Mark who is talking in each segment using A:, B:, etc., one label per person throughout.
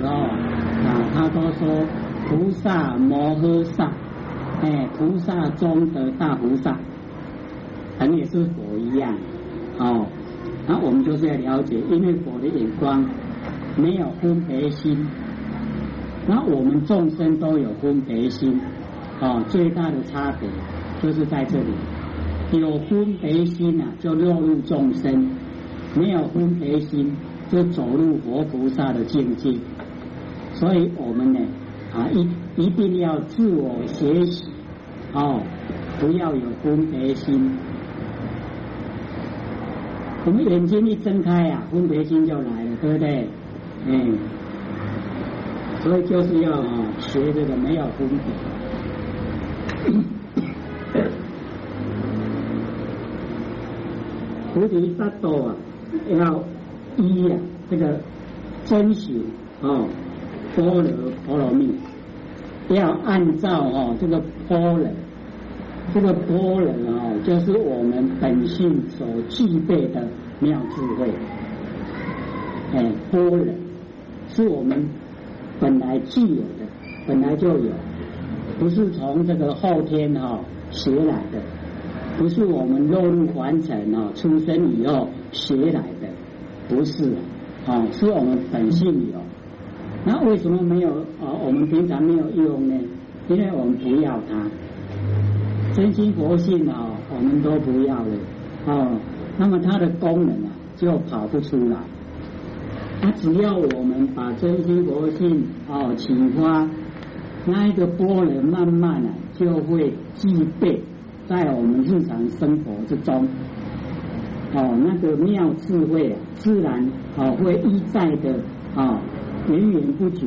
A: 时候啊，他都说菩萨摩诃萨，哎，菩萨中的大菩萨，能也是佛一样，哦，那我们就是要了解，因为佛的眼光没有分别心，那我们众生都有分别心，哦，最大的差别就是在这里。有分别心啊，就落入众生；没有分别心，就走入佛菩萨的境界。所以我们呢，啊，一一定要自我学习哦，不要有分别心。我们眼睛一睁开啊，分别心就来了，对不对？嗯，所以就是要，学这个没有分别。菩提萨埵啊，要依啊这个真行哦，般若波罗蜜，要按照哦这个般若，这个般若哦，就是我们本性所具备的妙智慧，哎，般若是我们本来具有的，本来就有，不是从这个后天哈学来的。不是我们落入凡尘哦，出生以后学来的，不是哦，是我们本性有。那为什么没有啊？我们平常没有用呢？因为我们不要它，真心佛性哦，我们都不要了哦。那么它的功能啊，就跑不出来。那只要我们把真心佛性哦启发，那一个波人慢慢啊就会具备。在我们日常生活之中，哦，那个妙智慧自然哦会一再的啊源源不绝，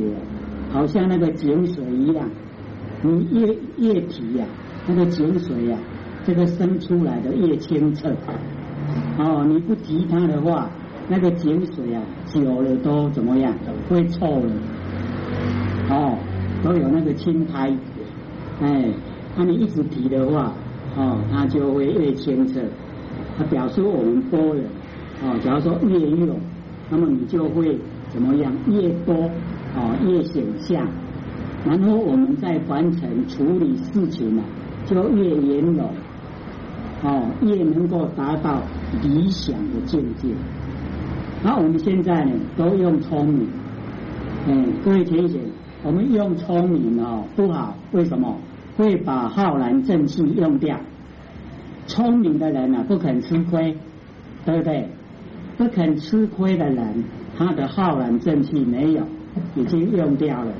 A: 好像那个井水一样。你液液体呀，那个井水呀，这个生出来的越清澈，哦，你不提它的话，那个井水啊，久了都怎么样？会臭了，哦，都有那个青苔，哎，那你一直提的话。哦，它就会越清澈。它表示我们多了，哦，假如说越用，那么你就会怎么样？越多，哦，越显象。然后我们在完成处理事情呢，就越圆融，哦，越能够达到理想的境界。那我们现在呢，都用聪明，嗯，各位同学，我们用聪明哦不好，为什么？会把浩然正气用掉。聪明的人啊，不肯吃亏，对不对？不肯吃亏的人，他的浩然正气没有，已经用掉了。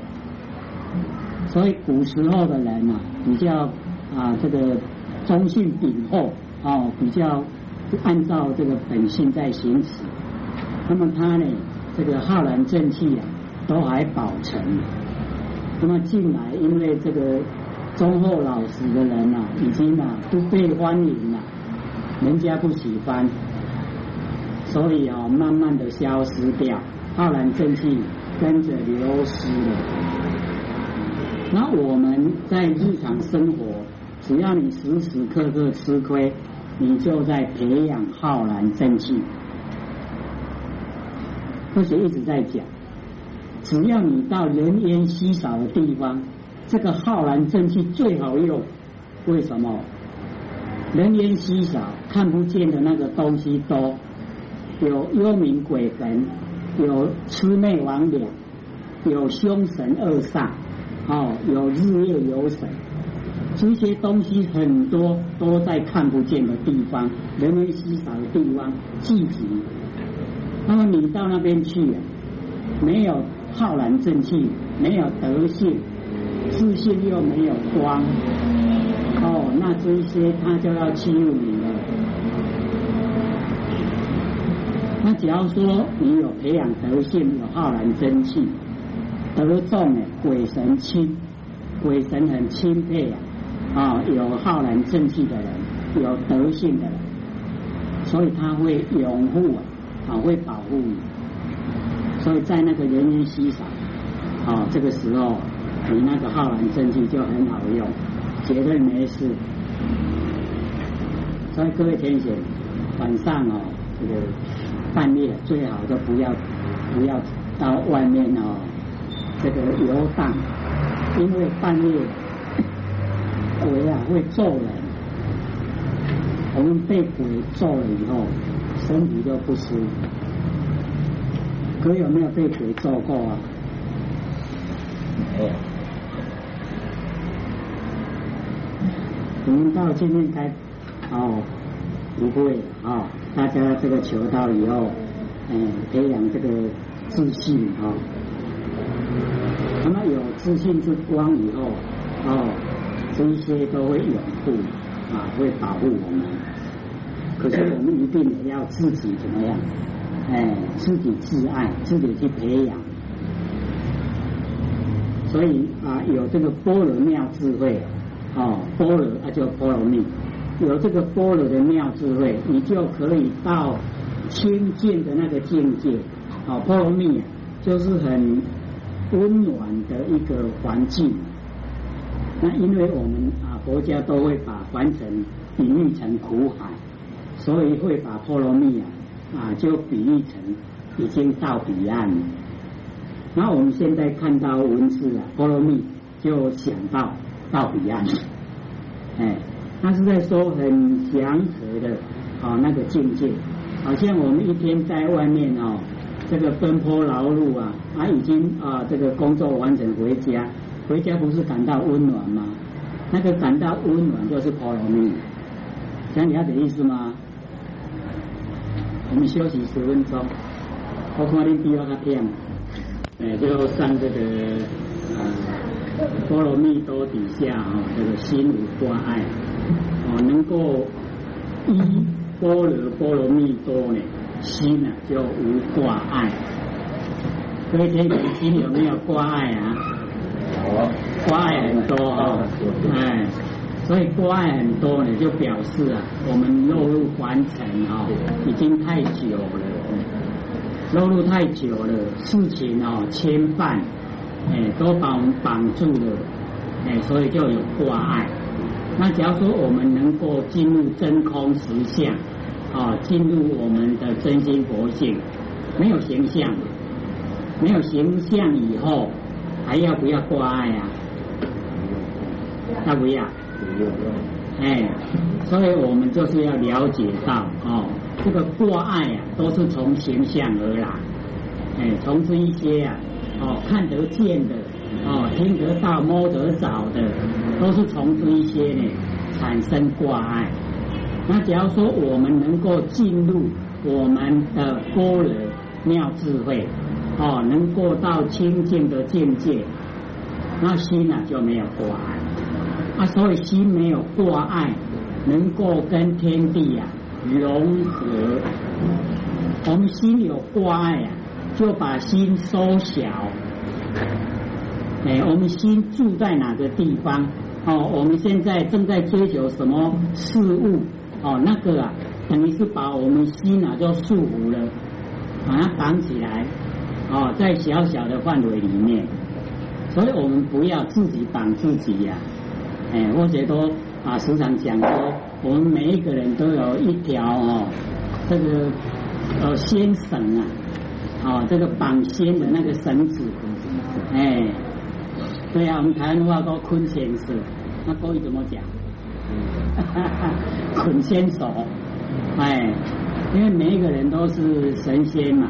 A: 所以古时候的人啊，比较啊这个忠信禀厚哦，比较按照这个本性在行使。那么他呢，这个浩然正气啊，都还保存。那么进来，因为这个。忠厚老实的人呐，已经啊不被欢迎了，人家不喜欢，所以啊慢慢的消失掉，浩然正气跟着流失了。那我们在日常生活，只要你时时刻刻吃亏，你就在培养浩然正气。或者一直在讲，只要你到人烟稀少的地方。这个浩然正气最好用，为什么？人烟稀少，看不见的那个东西多，有幽冥鬼神，有魑魅魍魉，有凶神恶煞，哦，有日夜有神，这些东西很多都在看不见的地方，人烟稀少的地方聚集。那么你到那边去，没有浩然正气，没有德性。自信又没有光，哦，那这些他就要欺负你那只要说你有培养德性，有浩然真气，得众的鬼神钦，鬼神很钦佩啊，啊，有浩然正气的人，有德性的人，所以他会拥护啊，啊，会保护你。所以在那个人烟稀少，啊，这个时候。你那个浩然正气就很好用，绝对没事。所以各位天选，晚上哦，这个半夜最好都不要不要到外面哦这个游荡，因为半夜鬼啊会揍人，我们被鬼揍了以后，身体就不舒服。可有没有被鬼揍过啊？
B: 没有。
A: 我们到今天才哦，不会啊，大家这个求道以后，嗯，培养这个自信啊。那么有自信之光以后，哦，这些都会拥护啊，会保护我们。可是我们一定也要自己怎么样？哎，自己自爱，自己去培养。所以啊，有这个般若妙智慧，哦，般若啊叫波罗蜜，有这个般若的妙智慧，你就可以到清净的那个境界。哦，波罗蜜就是很。温暖的一个环境，那因为我们啊国家都会把凡尘比喻成苦海，所以会把波罗蜜啊啊就比喻成已经到彼岸了。那我们现在看到文字啊，波罗蜜就想到到彼岸了，哎，他是在说很祥和的啊那个境界，好像我们一天在外面哦。这个奔波劳碌啊，啊，已经啊，这个工作完成回家，回家不是感到温暖吗？那个感到温暖就是波罗蜜，讲了解意思吗？我们休息十分钟，我看你比我较偏，哎，就上这个啊波罗蜜多底下啊，这个心无挂碍，哦，能够依波罗波罗蜜多呢。心呢就无挂碍，各位天主心有没有挂碍啊？
B: 有，
A: 挂碍很多啊，哎，所以挂碍很多呢，就表示啊，我们落入凡尘啊，已经太久了，落入太久了，事情哦牵绊，哎，都把我们绑住了，哎，所以就有挂碍。那假如说我们能够进入真空实相。啊，进入我们的真心佛性，没有形象，没有形象以后，还要不要挂碍啊？要不要？哎，所以我们就是要了解到，哦，这个挂碍啊，都是从形象而来，哎，从这一些啊，哦，看得见的，哦，听得到、摸得着的，都是从这一些呢产生挂碍。那假如说我们能够进入我们的般若妙智慧，哦，能够到清净的境界，那心呢就没有挂碍。啊，所以心没有挂碍，能够跟天地啊融合。我们心有挂碍啊，就把心缩小。哎，我们心住在哪个地方？哦，我们现在正在追求什么事物？哦，那个啊，等于是把我们心啊就束缚了，把它绑起来，哦，在小小的范围里面，所以我们不要自己绑自己呀，哎，或者都啊时常讲说，我们每一个人都有一条哦，这个呃仙绳啊，哦，这个绑仙的那个绳子，哎，对啊，我们台湾话都捆仙绳，那国语怎么讲？哈哈捆仙手，哎，因为每一个人都是神仙嘛，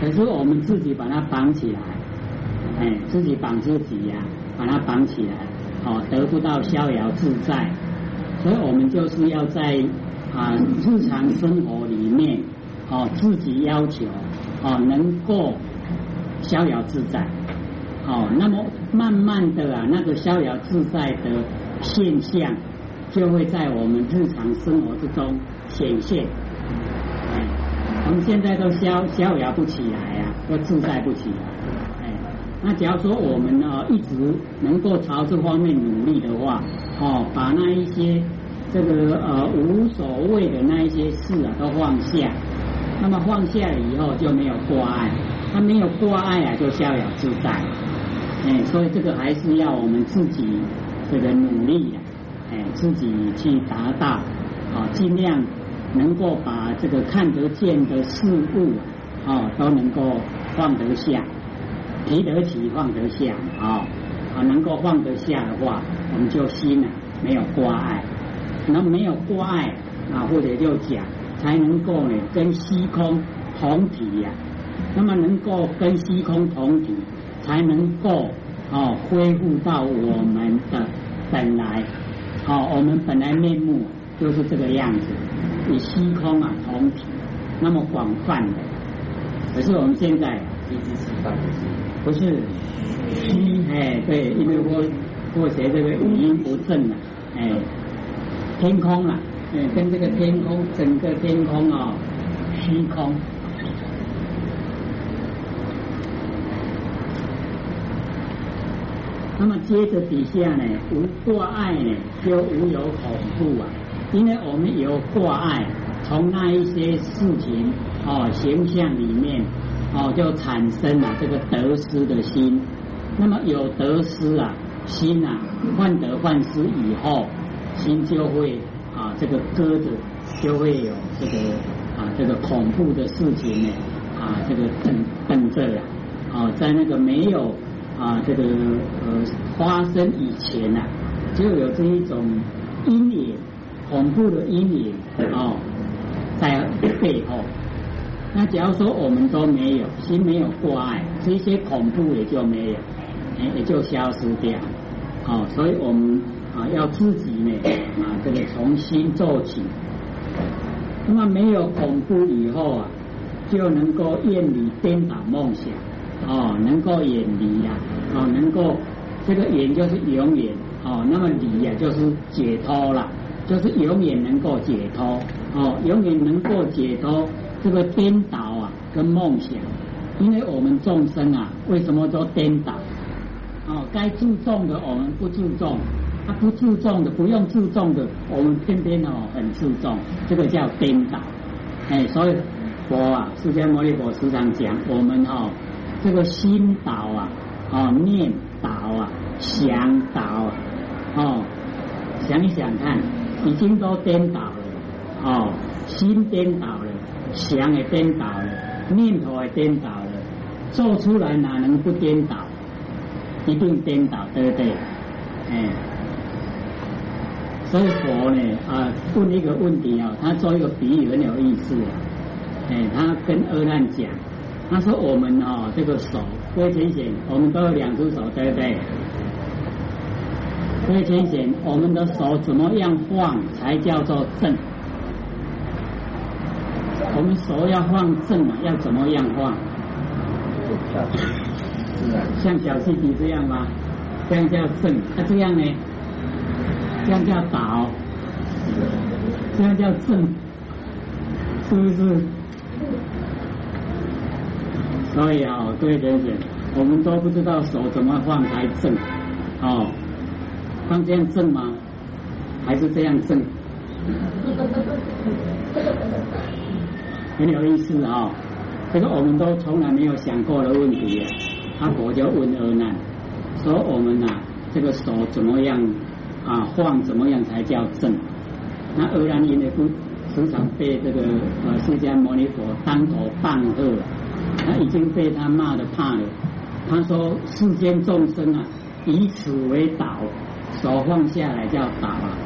A: 可是我们自己把它绑起来，哎，自己绑自己呀，把它绑起来，哦，得不到逍遥自在，所以我们就是要在啊日常生活里面，哦，自己要求，哦，能够逍遥自在，哦，那么慢慢的啊，那个逍遥自在的现象。就会在我们日常生活之中显现。哎，我们现在都逍逍遥不起来呀，都自在不起来。哎，那假如说我们呢一直能够朝这方面努力的话，哦，把那一些这个呃无所谓的那一些事啊都放下，那么放下了以后就没有挂碍，他没有挂碍啊就逍遥自在。哎，所以这个还是要我们自己这个努力呀。哎，自己去达到，啊，尽量能够把这个看得见的事物，啊，都能够放得下，提得起放得下啊啊，能够放得下的话，我们就心啊没有挂碍，那没有挂碍啊，或者就讲才能够呢跟虚空同体呀，那么能够跟虚空同体，才能够哦恢复到我们的本来，哦我们本来面目就是这个样子，与虚空啊同体，那么广泛的，可是我们现在。一直吃饭不是虚哎，对，因为我我学这个五音不正了，哎，天空了，哎，跟这个天空整个天空啊，虚空。那么接着底下呢，无挂碍呢，就无有恐怖啊，因为我们有挂碍，从那一些事情哦形象里面。哦，就产生了这个得失的心。那么有得失啊，心啊，患得患失以后，心就会啊，这个鸽子就会有这个啊，这个恐怖的事情呢啊，这个等等着了。啊，在那个没有啊这个呃发生以前呐，就有这一种阴影，恐怖的阴影啊，在背后。那假如说我们都没有心没有挂碍，这些恐怖也就没有，也也就消失掉。哦，所以我们啊要自己呢啊这个从新做起。那么没有恐怖以后啊，就能够远离颠倒梦想，哦，能够远离呀，哦，能够这个远就是永远，哦，那么离呀就是解脱了，就是永远能够解脱，哦，永远能够解脱。这个颠倒啊，跟梦想，因为我们众生啊，为什么都颠倒？哦，该注重的我们不注重，他不注重的不用注重的，我们偏偏哦很注重，这个叫颠倒。哎，所以佛啊，释迦牟尼佛时常讲，我们哦这个心倒啊，哦念倒啊，想倒啊，哦想一想看，已经都颠倒了，哦心颠倒了。想也颠倒了，念头也颠倒了，做出来哪能不颠倒？一定颠倒，对不对？哎，所以佛呢啊问一个问题啊，他做一个比喻很有意思啊。哎，他跟阿难讲，他说我们啊这个手，各位浅显，我们都有两只手，对不对？各位浅显，我们的手怎么样晃才叫做正？我们手要放正啊，要怎么样放？像小弟弟这样吗？这样叫正，那这样呢？这样叫倒，这样叫正，是不是？所以啊，各位同学，我们都不知道手怎么放才正，哦，放这样正吗？还是这样正？很有意思啊，这个我们都从来没有想过的问题。啊阿婆就问阿难，说我们呐，这个手怎么样啊晃，怎么样才叫正？那阿难因为不时常被这个呃释迦牟尼佛当头棒喝了，他已经被他骂的怕了。他说世间众生啊，以此为导，手放下来叫导啊。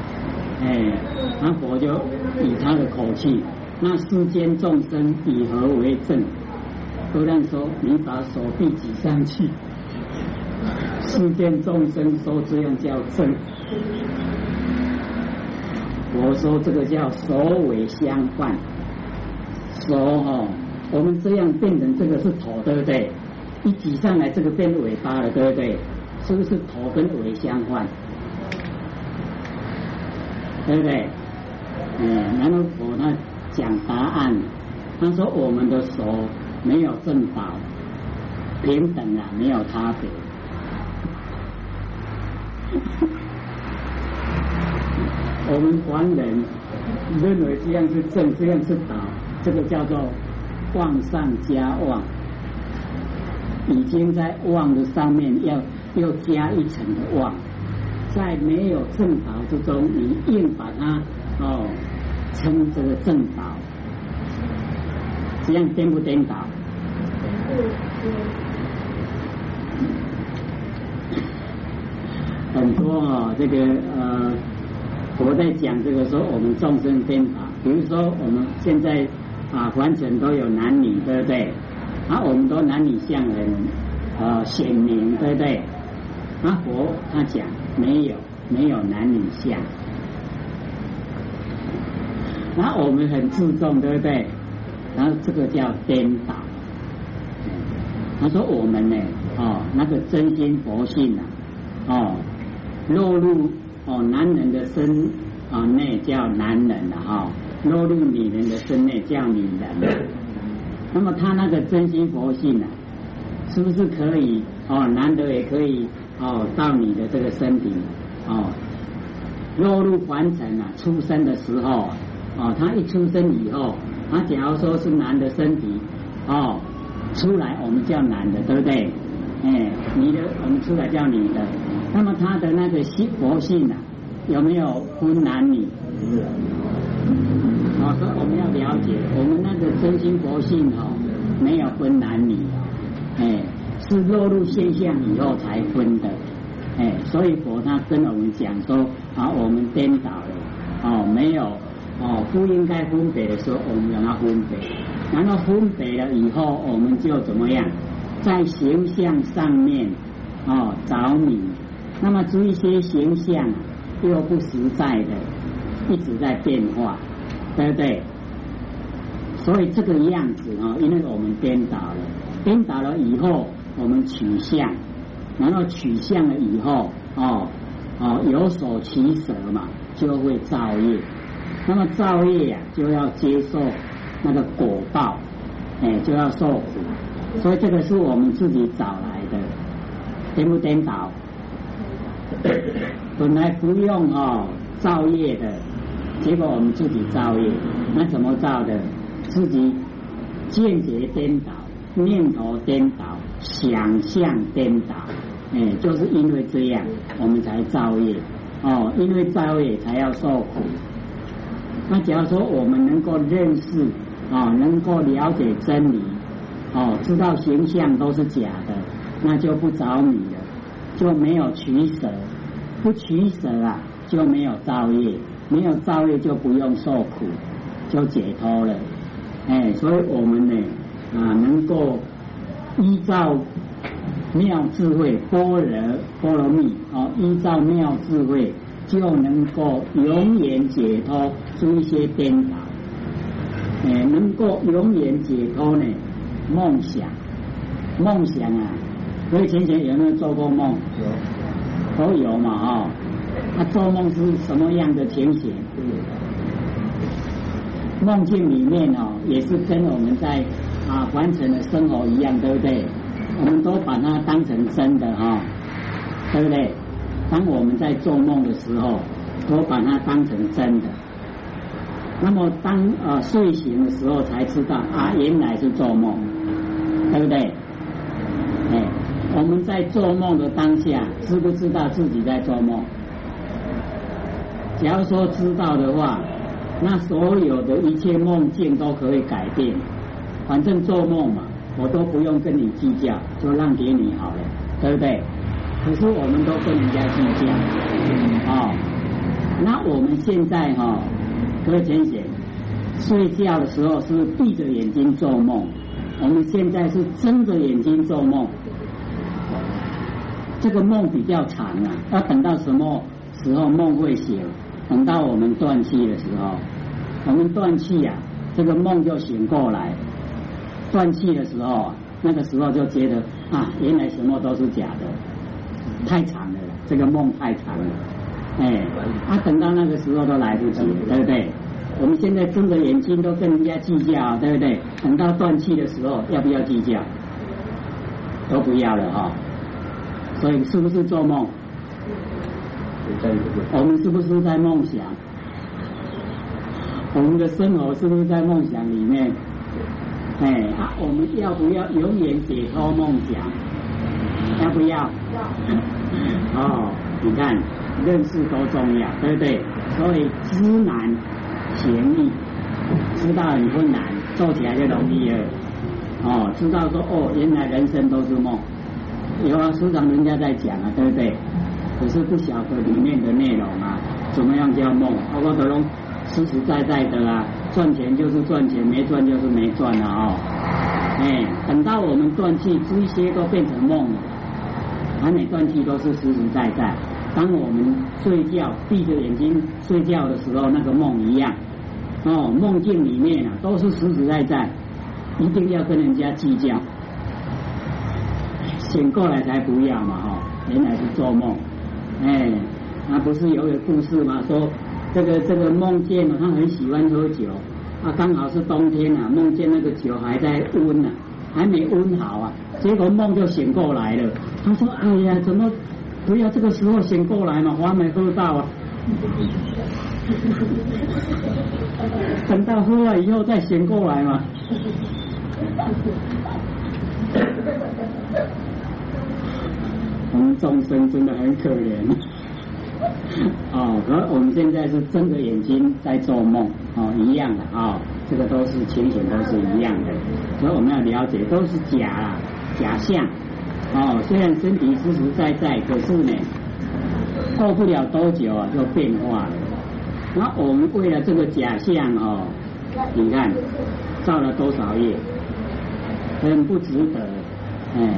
A: 哎，那佛就以他的口气。那世间众生以何为正？不然说你把手臂举上去，世间众生说这样叫正。我说这个叫首尾相换，手哦，我们这样变成这个是头，对不对？一挤上来这个变尾巴了，对不对？是不是头跟尾相换？对不对？嗯，然后我呢。讲答案，他说我们的手没有正倒，平等啊，没有差别。我们凡人认为这样是正，这样是倒，这个叫做旺上加旺，已经在旺的上面，要要加一层的旺，在没有正法之中，你硬把它哦称这个正法，这样颠不颠倒？很多啊，这个呃，我在讲这个说，我们众生颠倒，比如说我们现在。啊，凡尘都有男女，对不对？啊，我们都男女相人呃显明，对不对？啊，佛他讲没有没有男女相，然后我们很注重，对不对？然后这个叫颠倒。他说我们呢，哦，那个真心佛性啊，哦，落入哦男人的身啊内叫男人了哈，落入女人的身内叫女人。那么他那个真心佛性啊，是不是可以哦？男的也可以哦，到你的这个身体哦，落入凡尘啊，出生的时候哦，他一出生以后，他假如说是男的身体哦。出来我们叫男的，对不对？哎，女的我们出来叫女的。那么他的那个心佛性啊，有没有分男女？好，所以我们要了解，我们那个真心佛性哦，没有分男女，哎，是落入现象以后才分的。哎，所以佛他跟我们讲说，啊，我们颠倒了，哦，没有，哦，不应该分别的时候，我们让它分别。然后分别了以后，我们就怎么样，在形象上面哦着迷。那么这一些形象又不实在的，一直在变化，对不对？所以这个样子啊，因为我们颠倒了，颠倒了以后，我们取向，然后取向了以后，哦哦有所取舍嘛，就会造业。那么造业呀，就要接受。那个果报，哎，就要受苦，所以这个是我们自己找来的，颠不颠倒？本来不用哦造业的，结果我们自己造业，那怎么造的？自己见解颠倒，念头颠倒，想象颠倒，哎，就是因为这样，我们才造业，哦，因为造业才要受苦。那假如说我们能够认识。哦，能够了解真理，哦，知道形象都是假的，那就不着迷了，就没有取舍，不取舍啊，就没有造业，没有造业就不用受苦，就解脱了。哎，所以我们呢啊，能够依照妙智慧般若波罗蜜，哦，依照妙智慧，就能够永远解脱出一些颠倒。哎，能够永远解脱呢？梦想，梦想啊！各位前前有没有做过梦？有，都有嘛哈。他做梦是什么样的情形？梦境里面哦，也是跟我们在啊完成的生活一样，对不对？我们都把它当成真的哈，对不对？当我们在做梦的时候，都把它当成真的。那么当呃睡醒的时候才知道啊，原来是做梦，对不对？哎，我们在做梦的当下，知不知道自己在做梦？假如说知道的话，那所有的一切梦境都可以改变。反正做梦嘛，我都不用跟你计较，就让给你好了，对不对？可是我们都跟人家计较，哦，那我们现在哈。各位浅显，睡觉的时候是闭着眼睛做梦，我们现在是睁着眼睛做梦。这个梦比较长啊，要等到什么时候梦会醒？等到我们断气的时候，我们断气呀，这个梦就醒过来。断气的时候，那个时候就觉得啊，原来什么都是假的，太长了，这个梦太长了。哎，啊，等到那个时候都来不及，对不对？我们现在睁着眼睛都跟人家计较，对不对？等到断气的时候，要不要计较？都不要了哈。所以是不是做梦？我们是不是在梦想？我们的生活是不是在梦想里面？哎，啊，我们要不要永远解脱梦想？要不要？要。哦，你看。认识多重要，对不对？所以知难行易，知道很困难，做起来就容易了。哦，知道说哦，原来人生都是梦，有啊，时常人家在讲啊，对不对？可是不晓得里面的内容啊，怎么样叫梦？我都拢实实在在的啊，赚钱就是赚钱，没赚就是没赚了哦。哎，等到我们断气，这些都变成梦了。还没断气都是实实在在。当我们睡觉闭着眼睛睡觉的时候，那个梦一样哦，梦境里面啊都是实实在在，一定要跟人家计较。醒过来才不要嘛哈，原来是做梦。哎，他不是有个故事吗？说这个这个梦见他很喜欢喝酒，啊，刚好是冬天啊，梦见那个酒还在温呢，还没温好啊，结果梦就醒过来了。他说：“哎呀，怎么不要这个时候醒过来嘛？我还没喝到啊，等到喝了以后再醒过来嘛。”我们众生真的很可怜，哦，而我们现在是睁着眼睛在做梦，哦，一样的啊，这个都是情形，都是一样的，所以我们要了解，都是假假象，哦，虽然身体实实在在，可是呢，过不了多久啊，就变化了。那我们为了这个假象哦，你看造了多少业，很不值得，哎。